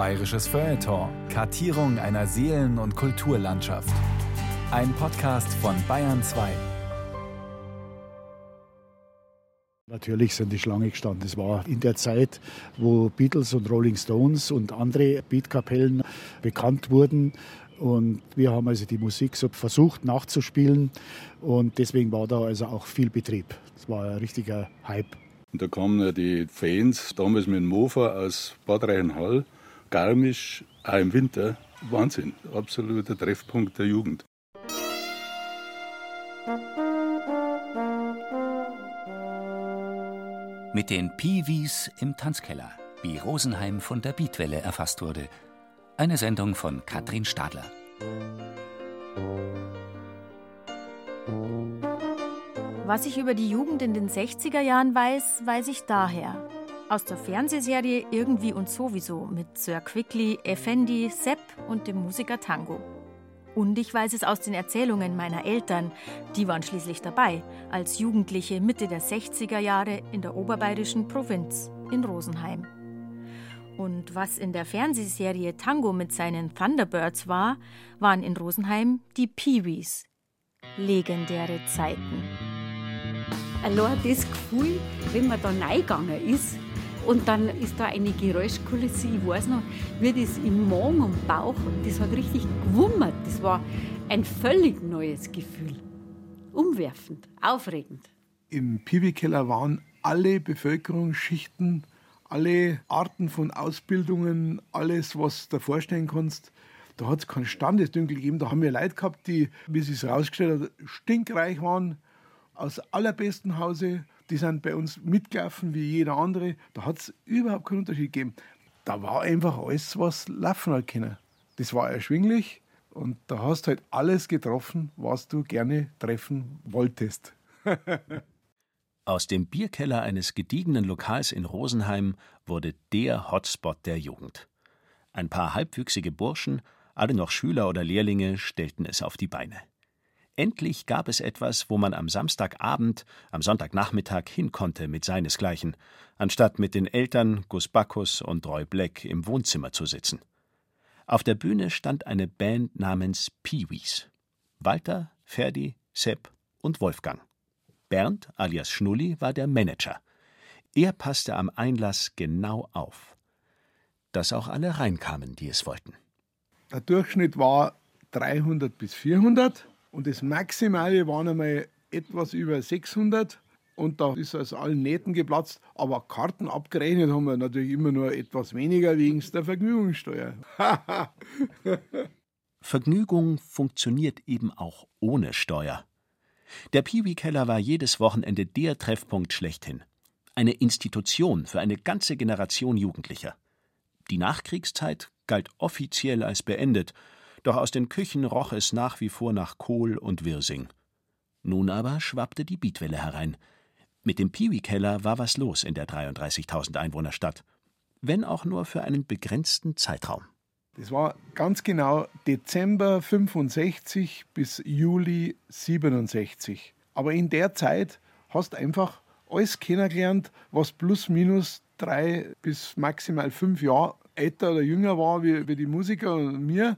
Bayerisches Feuilleton. Kartierung einer Seelen- und Kulturlandschaft. Ein Podcast von Bayern 2. Natürlich sind die Schlange gestanden. Das war in der Zeit, wo Beatles und Rolling Stones und andere Beatkapellen bekannt wurden. Und wir haben also die Musik so versucht nachzuspielen. Und deswegen war da also auch viel Betrieb. Es war ein richtiger Hype. Und da kamen die Fans damals mit dem Mofa aus Bad Reichenhall Garmisch, auch im Winter, Wahnsinn, absoluter Treffpunkt der Jugend. Mit den Piwis im Tanzkeller, wie Rosenheim von der Beatwelle erfasst wurde. Eine Sendung von Katrin Stadler. Was ich über die Jugend in den 60er Jahren weiß, weiß ich daher. Aus der Fernsehserie Irgendwie und sowieso mit Sir Quickly, Effendi, Sepp und dem Musiker Tango. Und ich weiß es aus den Erzählungen meiner Eltern, die waren schließlich dabei, als Jugendliche Mitte der 60er Jahre in der oberbayerischen Provinz, in Rosenheim. Und was in der Fernsehserie Tango mit seinen Thunderbirds war, waren in Rosenheim die Peewees. Legendäre Zeiten. Allein das Gefühl, wenn man da reingegangen ist, und dann ist da eine Geräuschkulisse, ich weiß noch, wie das im Magen und Bauch, das hat richtig gewummert. Das war ein völlig neues Gefühl. Umwerfend, aufregend. Im Piwi-Keller waren alle Bevölkerungsschichten, alle Arten von Ausbildungen, alles, was du dir vorstellen kannst. Da hat es keinen Standesdünkel gegeben. Da haben wir Leute gehabt, die, wie sie es herausgestellt hat, stinkreich waren, aus allerbesten Hause die sind bei uns mitgelaufen wie jeder andere. Da hat es überhaupt keinen Unterschied gegeben. Da war einfach alles, was laufen hat können. Das war erschwinglich und da hast halt alles getroffen, was du gerne treffen wolltest. Aus dem Bierkeller eines gediegenen Lokals in Rosenheim wurde der Hotspot der Jugend. Ein paar halbwüchsige Burschen, alle noch Schüler oder Lehrlinge, stellten es auf die Beine. Endlich gab es etwas, wo man am Samstagabend, am Sonntagnachmittag hin konnte mit seinesgleichen, anstatt mit den Eltern Gus Bacchus und Roy Black im Wohnzimmer zu sitzen. Auf der Bühne stand eine Band namens Peewees. Walter, Ferdi, Sepp und Wolfgang. Bernd alias Schnulli war der Manager. Er passte am Einlass genau auf. Dass auch alle reinkamen, die es wollten. Der Durchschnitt war 300 bis 400 und das Maximale waren einmal etwas über 600. Und da ist aus allen Nähten geplatzt. Aber Karten abgerechnet haben wir natürlich immer nur etwas weniger wegen der Vergnügungssteuer. Vergnügung funktioniert eben auch ohne Steuer. Der Piwi-Keller war jedes Wochenende der Treffpunkt schlechthin. Eine Institution für eine ganze Generation Jugendlicher. Die Nachkriegszeit galt offiziell als beendet doch aus den Küchen roch es nach wie vor nach Kohl und Wirsing. Nun aber schwappte die Beatwelle herein. Mit dem Piwi-Keller war was los in der 33.000 Einwohnerstadt, wenn auch nur für einen begrenzten Zeitraum. Das war ganz genau Dezember 65 bis Juli 67. Aber in der Zeit hast du einfach alles kennengelernt, was plus minus drei bis maximal fünf Jahre älter oder jünger war wie, wie die Musiker und mir.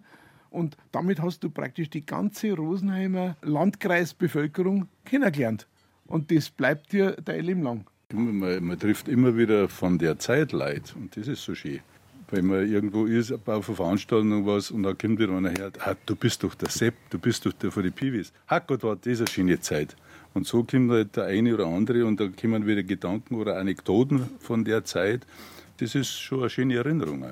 Und damit hast du praktisch die ganze Rosenheimer Landkreisbevölkerung kennengelernt. Und das bleibt dir dein Leben lang. Man, man, trifft immer wieder von der Zeit Leid und das ist so schön. Wenn man irgendwo ist, auf einer Veranstaltung was und da kommt wieder einer her, ah, du bist doch der Sepp, du bist doch der von den Piwis. Ach Gott, war das eine schöne Zeit. Und so kommt halt der eine oder andere und da kommen wieder Gedanken oder Anekdoten von der Zeit. Das ist schon eine schöne Erinnerung.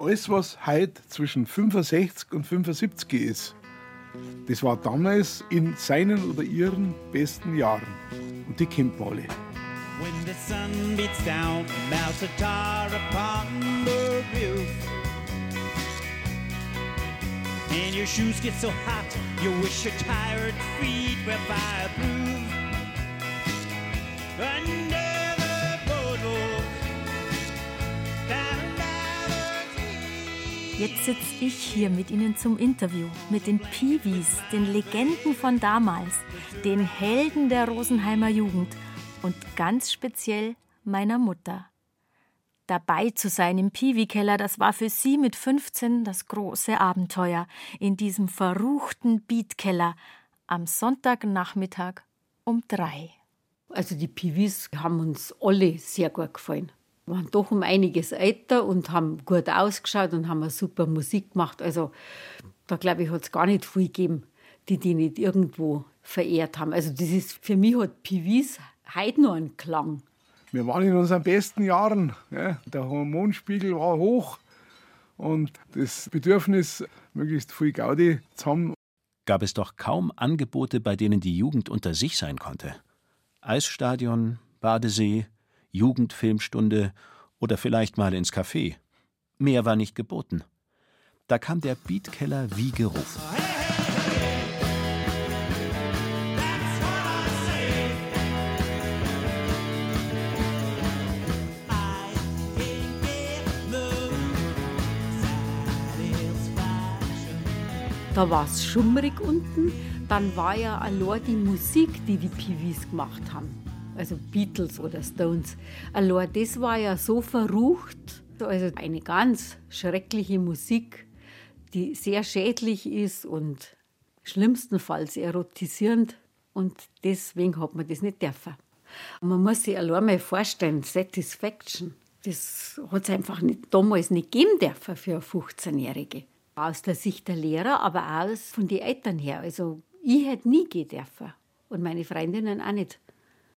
Alles, was heute zwischen 65 und 75 ist, das war damals in seinen oder ihren besten Jahren. Und die kennt man alle. When the sun beats down melts a tar upon the roof And your shoes get so hot you wish your tired feet were fireproof Under Jetzt sitze ich hier mit Ihnen zum Interview, mit den Piwis, den Legenden von damals, den Helden der Rosenheimer Jugend und ganz speziell meiner Mutter. Dabei zu sein im Piwi-Keller, das war für sie mit 15 das große Abenteuer. In diesem verruchten Beatkeller am Sonntagnachmittag um drei. Also die Piwis haben uns alle sehr gut gefallen. Wir waren doch um einiges älter und haben gut ausgeschaut und haben eine super Musik gemacht. Also da glaube ich, hat es gar nicht viel gegeben, die die nicht irgendwo verehrt haben. Also das ist, für mich hat Piwis heute noch einen Klang. Wir waren in unseren besten Jahren. Ja. Der Hormonspiegel war hoch und das Bedürfnis, möglichst viel Gaudi zu haben. Gab es doch kaum Angebote, bei denen die Jugend unter sich sein konnte. Eisstadion, Badesee, Jugendfilmstunde oder vielleicht mal ins Café. Mehr war nicht geboten. Da kam der Beatkeller wie gerufen. Da war es schummrig unten. Dann war ja allein die Musik, die die Piwis gemacht haben. Also Beatles oder Stones. Allein das war ja so verrucht. Also eine ganz schreckliche Musik, die sehr schädlich ist und schlimmstenfalls erotisierend. Und deswegen hat man das nicht dürfen. Man muss sich allein mal vorstellen, Satisfaction, das hat es einfach nicht, damals nicht geben dürfen für eine 15-Jährige aus der Sicht der Lehrer, aber auch von den Eltern her. Also ich hätte nie gehen dürfen und meine Freundinnen auch nicht.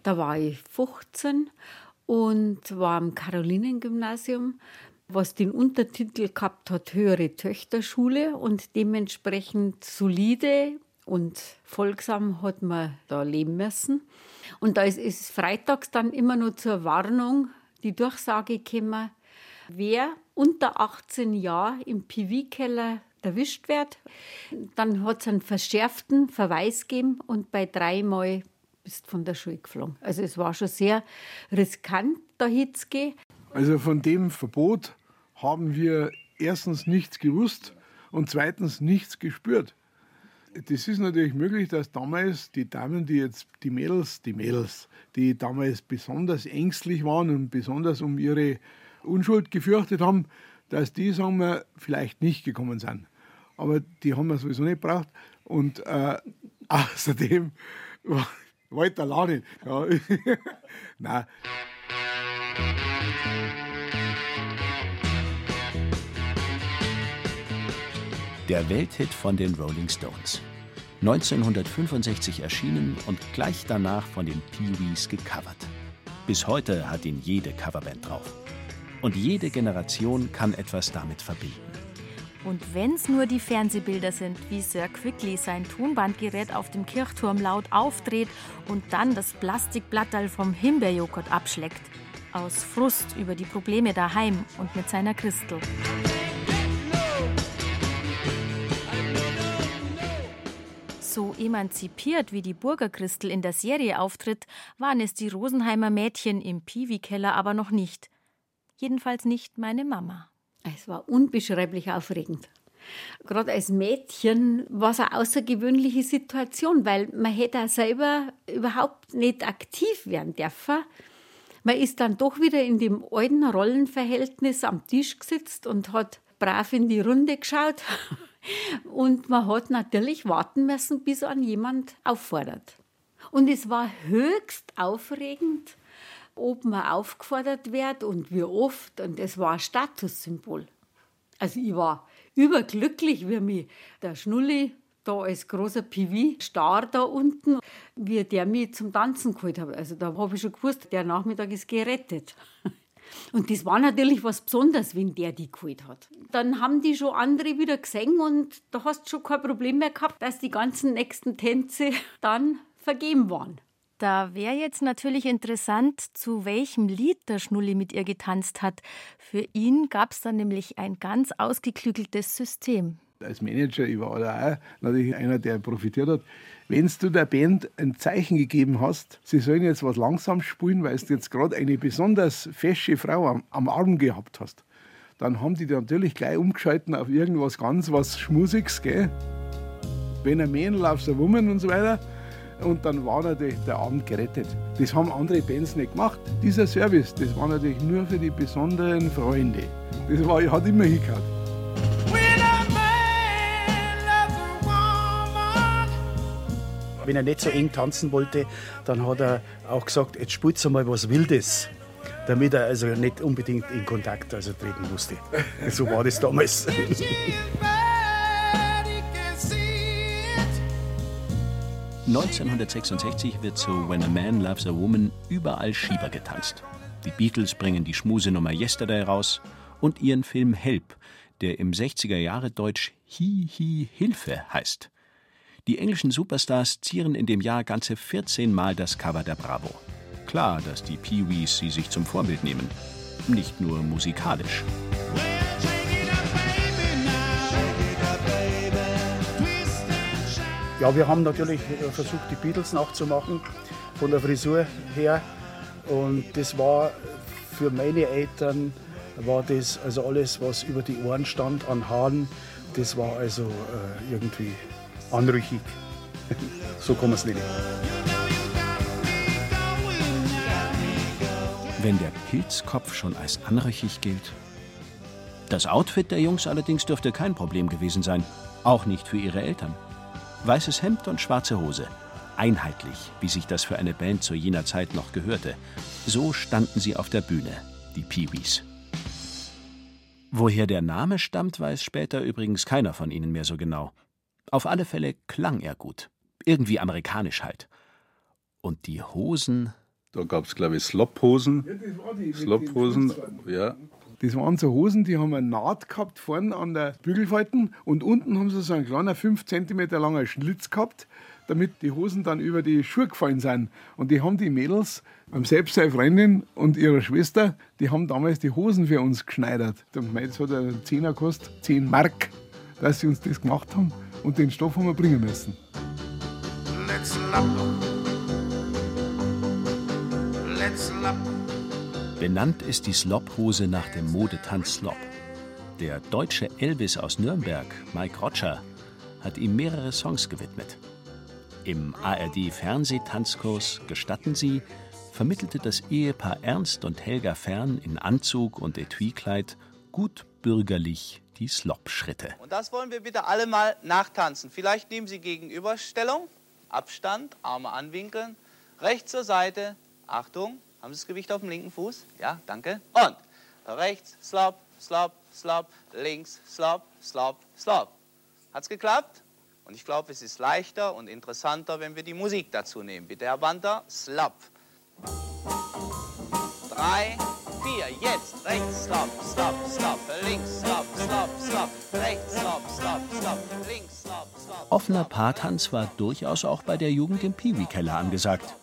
Da war ich 15 und war am Karolinengymnasium, was den Untertitel gehabt hat, höhere Töchterschule und dementsprechend solide und folgsam hat man da leben müssen. Und da ist es freitags dann immer nur zur Warnung die Durchsage gekommen, wer unter 18 Jahren im PV-Keller erwischt wird, dann hat es einen verschärften Verweis gegeben und bei dreimal bist von der Schule geflogen. Also es war schon sehr riskant, da hinzugehen. Also von dem Verbot haben wir erstens nichts gewusst und zweitens nichts gespürt. Das ist natürlich möglich, dass damals die Damen, die jetzt, die Mädels, die Mädels, die damals besonders ängstlich waren und besonders um ihre Unschuld gefürchtet haben, dass die, sagen wir, vielleicht nicht gekommen sind. Aber die haben wir sowieso nicht gebraucht. Und äh, außerdem Walter Lanin. Ja. Nein. Der Welthit von den Rolling Stones. 1965 erschienen und gleich danach von den Pee-Wees gecovert. Bis heute hat ihn jede Coverband drauf. Und jede Generation kann etwas damit verbinden. Und wenn's nur die Fernsehbilder sind, wie Sir Quickly sein Tonbandgerät auf dem Kirchturm laut aufdreht und dann das Plastikblattal vom Himbeerjoghurt abschleckt. Aus Frust über die Probleme daheim und mit seiner Christel. So emanzipiert wie die Burgerchristel in der Serie auftritt, waren es die Rosenheimer Mädchen im Piwi-Keller aber noch nicht. Jedenfalls nicht meine Mama. Es war unbeschreiblich aufregend. Gerade als Mädchen war es eine außergewöhnliche Situation, weil man hätte auch selber überhaupt nicht aktiv werden dürfen. Man ist dann doch wieder in dem alten Rollenverhältnis am Tisch gesetzt und hat brav in die Runde geschaut. Und man hat natürlich warten müssen, bis an jemand auffordert. Und es war höchst aufregend, ob man aufgefordert wird und wie oft. Und es war ein Statussymbol. Also ich war überglücklich, wie mich der Schnulli da als großer PV star da unten, wie der mich zum Tanzen geholt hat. Also da habe ich schon gewusst, der Nachmittag ist gerettet. Und das war natürlich was Besonderes, wenn der die geholt hat. Dann haben die schon andere wieder gesehen und da hast du schon kein Problem mehr gehabt, dass die ganzen nächsten Tänze dann vergeben waren. Da wäre jetzt natürlich interessant, zu welchem Lied der Schnulli mit ihr getanzt hat. Für ihn gab es dann nämlich ein ganz ausgeklügeltes System. Als Manager, ich war da auch natürlich einer, der profitiert hat. Wenn du der Band ein Zeichen gegeben hast, sie sollen jetzt was langsam spielen, weil du jetzt gerade eine besonders fesche Frau am, am Arm gehabt hast, dann haben die natürlich gleich umgeschalten auf irgendwas ganz was Schmusiges, gell? Wenn ein Man loves a Woman und so weiter und dann war natürlich der Abend gerettet. Das haben andere Bands nicht gemacht. Dieser Service, das war natürlich nur für die besonderen Freunde. Das war, hat immer hingehört. Wenn er nicht so eng tanzen wollte, dann hat er auch gesagt, jetzt spielt mal was Wildes damit er also nicht unbedingt in Kontakt also treten musste. So war das damals. 1966 wird zu When a Man Loves a Woman überall Schieber getanzt. Die Beatles bringen die Schmusenummer Yesterday raus und ihren Film Help, der im 60er Jahre Deutsch Hi Hi Hilfe heißt. Die englischen Superstars zieren in dem Jahr ganze 14 Mal das Cover der Bravo. Klar, dass die Pee-Wees sie sich zum Vorbild nehmen. Nicht nur musikalisch. Ja, wir haben natürlich versucht, die Beatles nachzumachen, von der Frisur her. Und das war für meine Eltern, war das also alles, was über die Ohren stand an Haaren, das war also äh, irgendwie anrüchig. so kann man es nennen. wenn der Pilzkopf schon als anrüchig gilt. Das Outfit der Jungs allerdings dürfte kein Problem gewesen sein, auch nicht für ihre Eltern. Weißes Hemd und schwarze Hose, einheitlich, wie sich das für eine Band zu jener Zeit noch gehörte. So standen sie auf der Bühne, die Peewees. Woher der Name stammt, weiß später übrigens keiner von ihnen mehr so genau. Auf alle Fälle klang er gut. Irgendwie amerikanisch halt. Und die Hosen da gab es, glaube ich, Slophosen. Ja. Slophosen, ja. Das waren so Hosen, die haben eine Naht gehabt vorne an der Bügelfalten und unten haben sie so einen kleinen 5 cm langer Schlitz gehabt, damit die Hosen dann über die Schuhe gefallen sind. Und die haben die Mädels, selbst seine Freundin und ihre Schwester, die haben damals die Hosen für uns geschneidert. Das hat einen Zehner gekostet, 10 Mark, dass sie uns das gemacht haben. Und den Stoff haben wir bringen müssen. Let's love. Benannt ist die Slop-Hose nach dem Modetanz Slop. Der deutsche Elvis aus Nürnberg, Mike Roger, hat ihm mehrere Songs gewidmet. Im ARD-Fernsehtanzkurs Gestatten Sie vermittelte das Ehepaar Ernst und Helga Fern in Anzug und Etuikleid gut bürgerlich die Slop-Schritte. Und das wollen wir bitte alle mal nachtanzen. Vielleicht nehmen Sie Gegenüberstellung, Abstand, Arme anwinkeln, rechts zur Seite, Achtung, haben Sie das Gewicht auf dem linken Fuß? Ja, danke. Und rechts, slop, slop, slop, links, slop, slop, slop. Hat's geklappt? Und ich glaube, es ist leichter und interessanter, wenn wir die Musik dazu nehmen. Bitte, Herr Banter, slop. Drei, vier, jetzt rechts, slop, slop, slop, links, slop, slop, slop, rechts, slop, slop, slop, links, slop, slop. Offener Paartanz war durchaus auch bei der Jugend im Piwi-Keller angesagt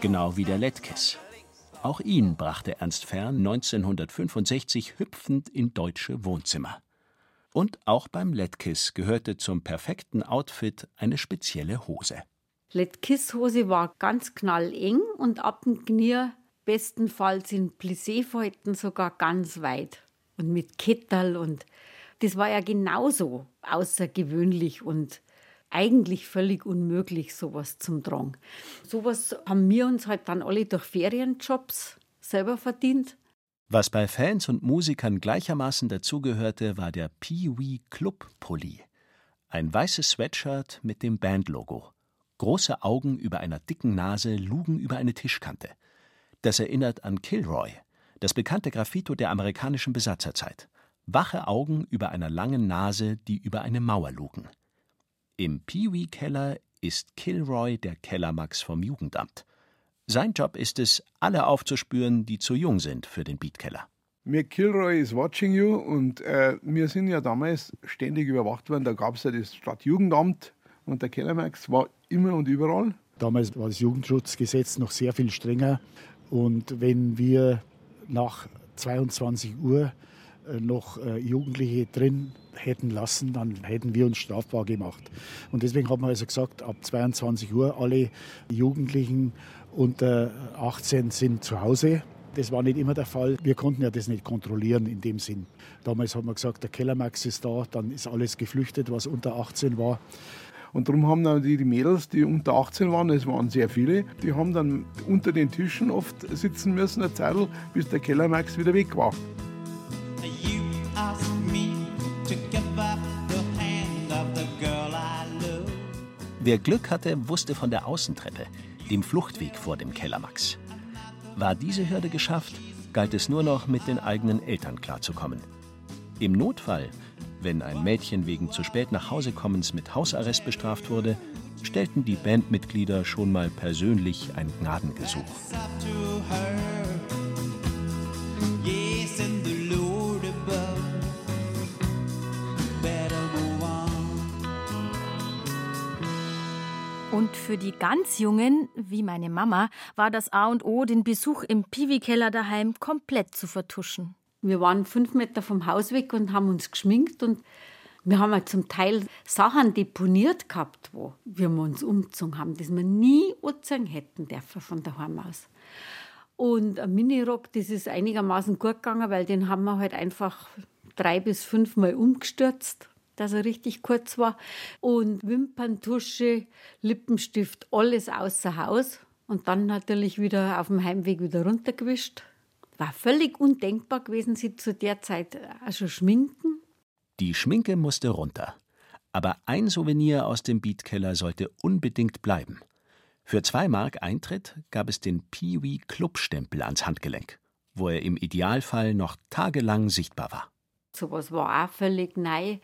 genau wie der Lettkiss. Auch ihn brachte Ernst Fern 1965 hüpfend in deutsche Wohnzimmer. Und auch beim Lettkiss gehörte zum perfekten Outfit eine spezielle Hose. Lettkiss-Hose war ganz knalleng und ab dem Knie bestenfalls in Plissé-Falten sogar ganz weit. Und mit Kettel und das war ja genauso außergewöhnlich und eigentlich völlig unmöglich, sowas zum Tragen. Sowas haben wir uns halt dann alle durch Ferienjobs selber verdient. Was bei Fans und Musikern gleichermaßen dazugehörte, war der Pee-Wee Club Pulli. Ein weißes Sweatshirt mit dem Bandlogo. Große Augen über einer dicken Nase lugen über eine Tischkante. Das erinnert an Kilroy, das bekannte Graffito der amerikanischen Besatzerzeit. Wache Augen über einer langen Nase, die über eine Mauer lugen. Im Pee-Wee-Keller ist Kilroy der Kellermax vom Jugendamt. Sein Job ist es, alle aufzuspüren, die zu jung sind für den Beatkeller. Mir Kilroy is watching you und äh, wir sind ja damals ständig überwacht worden. Da gab es ja das Stadtjugendamt und der Kellermax war immer und überall. Damals war das Jugendschutzgesetz noch sehr viel strenger und wenn wir nach 22 Uhr noch äh, Jugendliche drin hätten lassen, dann hätten wir uns strafbar gemacht. Und deswegen haben wir also gesagt, ab 22 Uhr alle Jugendlichen unter 18 sind zu Hause. Das war nicht immer der Fall. Wir konnten ja das nicht kontrollieren in dem Sinn. Damals haben wir gesagt, der Kellermax ist da, dann ist alles geflüchtet, was unter 18 war. Und darum haben dann die, die Mädels, die unter 18 waren, es waren sehr viele, die haben dann unter den Tischen oft sitzen müssen, eine Zeit, bis der Kellermax wieder weg war. Wer Glück hatte, wusste von der Außentreppe, dem Fluchtweg vor dem Kellermax. War diese Hürde geschafft, galt es nur noch, mit den eigenen Eltern klarzukommen. Im Notfall, wenn ein Mädchen wegen zu spät nach Hause kommens mit Hausarrest bestraft wurde, stellten die Bandmitglieder schon mal persönlich ein Gnadengesuch. Für die ganz Jungen, wie meine Mama, war das A und O, den Besuch im Piwi-Keller daheim komplett zu vertuschen. Wir waren fünf Meter vom Haus weg und haben uns geschminkt und wir haben ja zum Teil Sachen deponiert gehabt, wo wir uns umgezogen haben, das wir nie anziehen hätten dürfen von daheim aus. Und ein Minirock, das ist einigermaßen gut gegangen, weil den haben wir halt einfach drei bis fünfmal umgestürzt, dass er richtig kurz war. Und Wimperntusche, Lippenstift, alles außer Haus. Und dann natürlich wieder auf dem Heimweg wieder runtergewischt. War völlig undenkbar gewesen, sie zu der Zeit auch schon schminken. Die Schminke musste runter. Aber ein Souvenir aus dem Beatkeller sollte unbedingt bleiben. Für zwei Mark Eintritt gab es den Pee-Wee Club-Stempel ans Handgelenk, wo er im Idealfall noch tagelang sichtbar war. Sowas war auch völlig neu.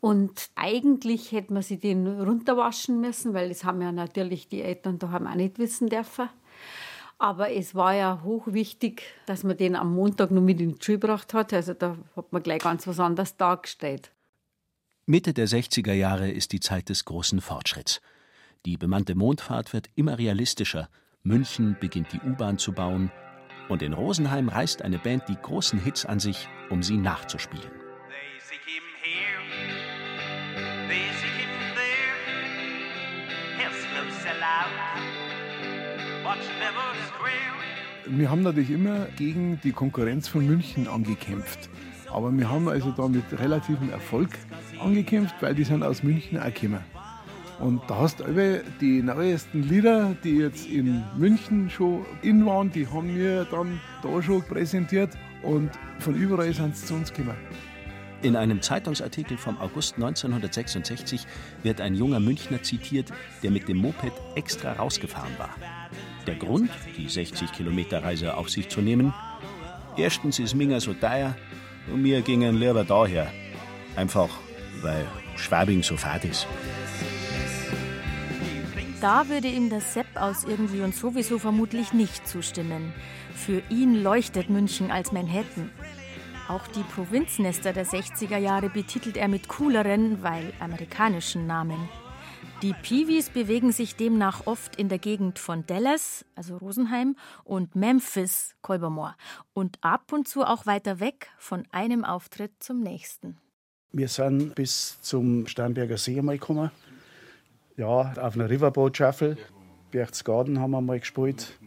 Und eigentlich hätte man sich den runterwaschen müssen, weil das haben ja natürlich die Eltern daheim auch nicht wissen dürfen. Aber es war ja hochwichtig, dass man den am Montag noch mit in die Schule gebracht hat. Also da hat man gleich ganz was anderes dargestellt. Mitte der 60er Jahre ist die Zeit des großen Fortschritts. Die bemannte Mondfahrt wird immer realistischer. München beginnt die U-Bahn zu bauen. Und in Rosenheim reißt eine Band die großen Hits an sich, um sie nachzuspielen. Wir haben natürlich immer gegen die Konkurrenz von München angekämpft. Aber wir haben also da mit relativem Erfolg angekämpft, weil die sind aus München auch gekommen. Und da hast du die neuesten Lieder, die jetzt in München schon in waren, die haben wir dann da schon präsentiert und von überall sind sie zu uns gekommen. In einem Zeitungsartikel vom August 1966 wird ein junger Münchner zitiert, der mit dem Moped extra rausgefahren war. Der Grund, die 60 Kilometer Reise auf sich zu nehmen? Erstens ist Minger so teuer und wir gingen lieber daher. Einfach, weil Schwabing so fad ist. Da würde ihm der Sepp aus irgendwie und sowieso vermutlich nicht zustimmen. Für ihn leuchtet München als Manhattan. Auch die Provinznester der 60er Jahre betitelt er mit cooleren, weil amerikanischen Namen. Die Peewees bewegen sich demnach oft in der Gegend von Dallas, also Rosenheim, und Memphis, Kolbermoor, und ab und zu auch weiter weg von einem Auftritt zum nächsten. Wir sind bis zum Steinberger See einmal gekommen. Ja, auf einer Riverboat Shuffle. Berchtesgaden haben wir mal gespielt.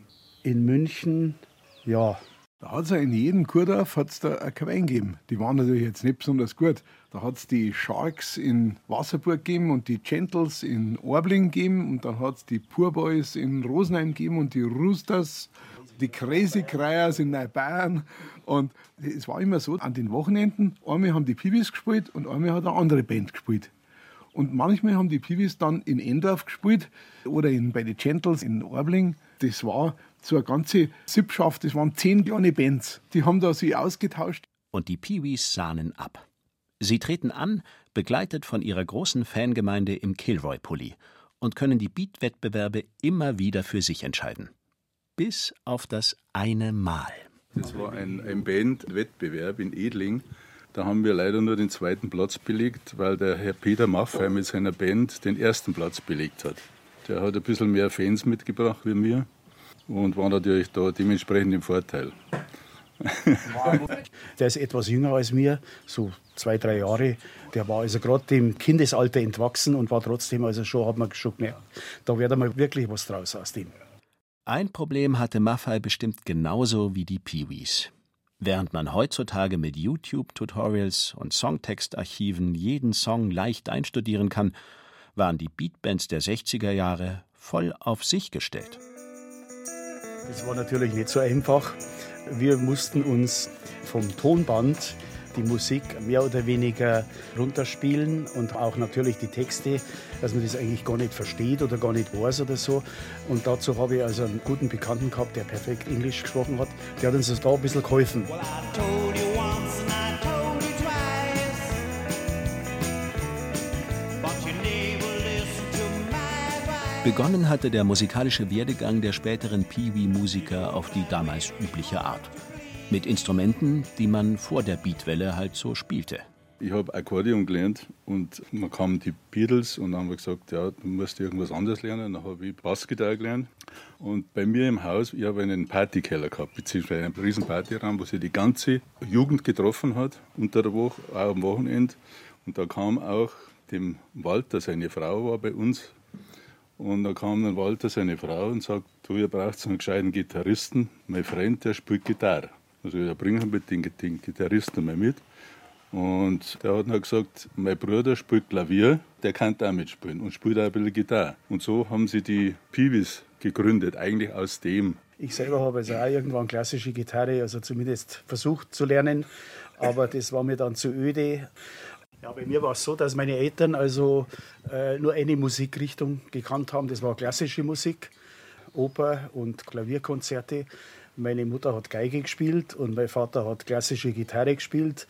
In München, ja. Da hat es ja in jedem Kurdorf hat's da ein Quein gegeben. Die waren natürlich jetzt nicht besonders gut. Da hat es die Sharks in Wasserburg gegeben und die Gentles in Orbling gegeben und dann hat es die Poor Boys in Rosenheim gegeben und die Roosters, die Crazy Cryers in Neubayern. Und es war immer so, an den Wochenenden, einmal haben die Pibis gespielt und einmal hat eine andere Band gespielt. Und manchmal haben die Pibis dann in Endorf gespielt oder in, bei den Gentles in Orbling. Das war so eine ganze Sippschaft, das waren zehn kleine Bands. Die haben da sich ausgetauscht. Und die Peewees sahnen ab. Sie treten an, begleitet von ihrer großen Fangemeinde im Kilroy-Pulli und können die Beat-Wettbewerbe immer wieder für sich entscheiden. Bis auf das eine Mal. Das war ein, ein Bandwettbewerb in Edling. Da haben wir leider nur den zweiten Platz belegt, weil der Herr Peter Maffei mit seiner Band den ersten Platz belegt hat. Der hat ein bisschen mehr Fans mitgebracht wie wir und war natürlich da dementsprechend im Vorteil. Der ist etwas jünger als mir, so zwei, drei Jahre. Der war also gerade dem Kindesalter entwachsen und war trotzdem, also schon, hat man schon gemerkt, da wird mal wirklich was draus aus dem. Ein Problem hatte Maffei bestimmt genauso wie die Peewees. Während man heutzutage mit YouTube-Tutorials und Songtextarchiven jeden Song leicht einstudieren kann, waren die Beatbands der 60er Jahre voll auf sich gestellt. Das war natürlich nicht so einfach. Wir mussten uns vom Tonband die Musik mehr oder weniger runterspielen und auch natürlich die Texte, dass man das eigentlich gar nicht versteht oder gar nicht weiß oder so. Und dazu habe ich also einen guten Bekannten gehabt, der perfekt Englisch gesprochen hat. Der hat uns da ein bisschen geholfen. Begonnen hatte der musikalische Werdegang der späteren Pee-Wee-Musiker auf die damals übliche Art mit Instrumenten, die man vor der Beatwelle halt so spielte. Ich habe Akkordeon gelernt und dann kamen die Beatles und dann haben wir gesagt, ja, du musst irgendwas anderes lernen. Dann habe ich Bassgitarre gelernt. Und bei mir im Haus, ich habe einen Partykeller gehabt, beziehungsweise einen riesen Partyraum, wo sich die ganze Jugend getroffen hat, unter der Woche, auch am Wochenende. Und da kam auch dem Walter, seine Frau war bei uns. Und da kam dann Walter, seine Frau, und sagt, du, ihr braucht einen gescheiten Gitarristen. Mein Freund, der spielt Gitarre. Also da bringen wir den, den Gitarristen mal mit. Und der hat dann gesagt, mein Bruder spielt Klavier, der kann da mitspielen und spielt auch ein bisschen Gitarre. Und so haben sie die Piwis gegründet, eigentlich aus dem. Ich selber habe also auch irgendwann klassische Gitarre, also zumindest versucht zu lernen, aber das war mir dann zu öde. Ja, bei mir war es so, dass meine Eltern also äh, nur eine Musikrichtung gekannt haben, das war klassische Musik, Oper und Klavierkonzerte. Meine Mutter hat Geige gespielt und mein Vater hat klassische Gitarre gespielt.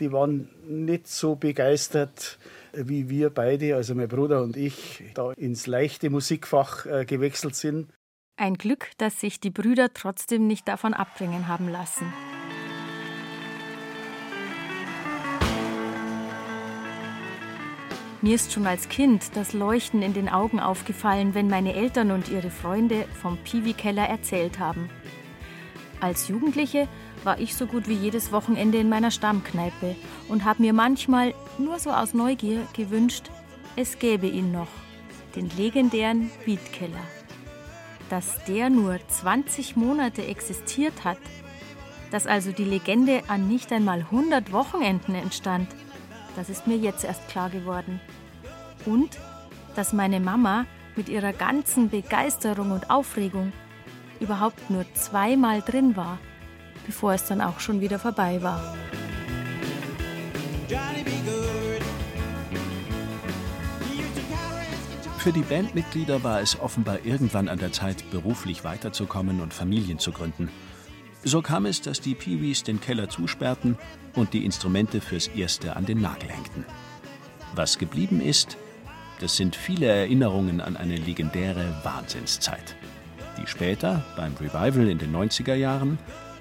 Die waren nicht so begeistert wie wir beide, also mein Bruder und ich, da ins leichte Musikfach äh, gewechselt sind. Ein Glück, dass sich die Brüder trotzdem nicht davon abbringen haben lassen. Mir ist schon als Kind das Leuchten in den Augen aufgefallen, wenn meine Eltern und ihre Freunde vom Piwi-Keller erzählt haben. Als Jugendliche war ich so gut wie jedes Wochenende in meiner Stammkneipe und habe mir manchmal nur so aus Neugier gewünscht, es gäbe ihn noch, den legendären Beatkeller. Dass der nur 20 Monate existiert hat, dass also die Legende an nicht einmal 100 Wochenenden entstand, das ist mir jetzt erst klar geworden. Und dass meine Mama mit ihrer ganzen Begeisterung und Aufregung überhaupt nur zweimal drin war, bevor es dann auch schon wieder vorbei war. Für die Bandmitglieder war es offenbar irgendwann an der Zeit, beruflich weiterzukommen und Familien zu gründen. So kam es, dass die Peewees den Keller zusperrten und die Instrumente fürs Erste an den Nagel hängten. Was geblieben ist, das sind viele Erinnerungen an eine legendäre Wahnsinnszeit die später beim Revival in den 90er Jahren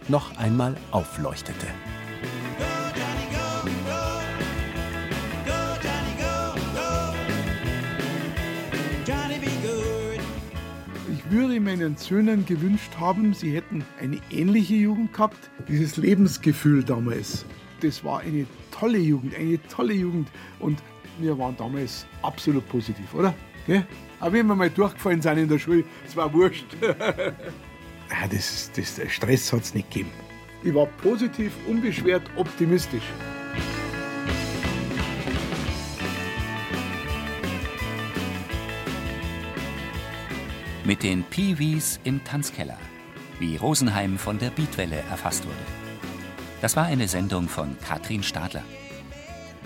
noch einmal aufleuchtete. Ich würde meinen Söhnen gewünscht haben, sie hätten eine ähnliche Jugend gehabt, dieses Lebensgefühl damals. Das war eine tolle Jugend, eine tolle Jugend und wir waren damals absolut positiv, oder? Gell? Auch wenn wir mal durchgefallen sind in der Schule, es war wurscht. Ah, das, das, Stress hat es nicht gegeben. Ich war positiv, unbeschwert, optimistisch. Mit den Peewees im Tanzkeller, wie Rosenheim von der Beatwelle erfasst wurde. Das war eine Sendung von Katrin Stadler.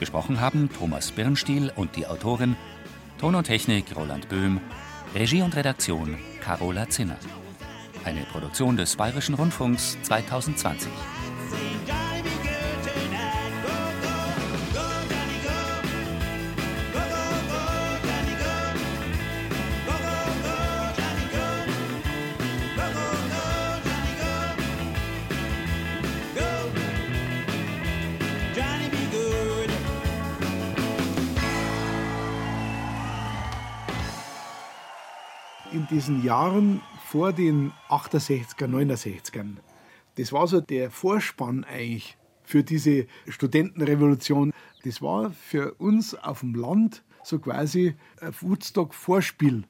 Gesprochen haben Thomas Birnstiel und die Autorin Ton und Technik Roland Böhm, Regie und Redaktion Carola Zinner. Eine Produktion des Bayerischen Rundfunks 2020. diesen Jahren vor den 68er, 69ern. Das war so der Vorspann eigentlich für diese Studentenrevolution. Das war für uns auf dem Land so quasi ein Woodstock-Vorspiel.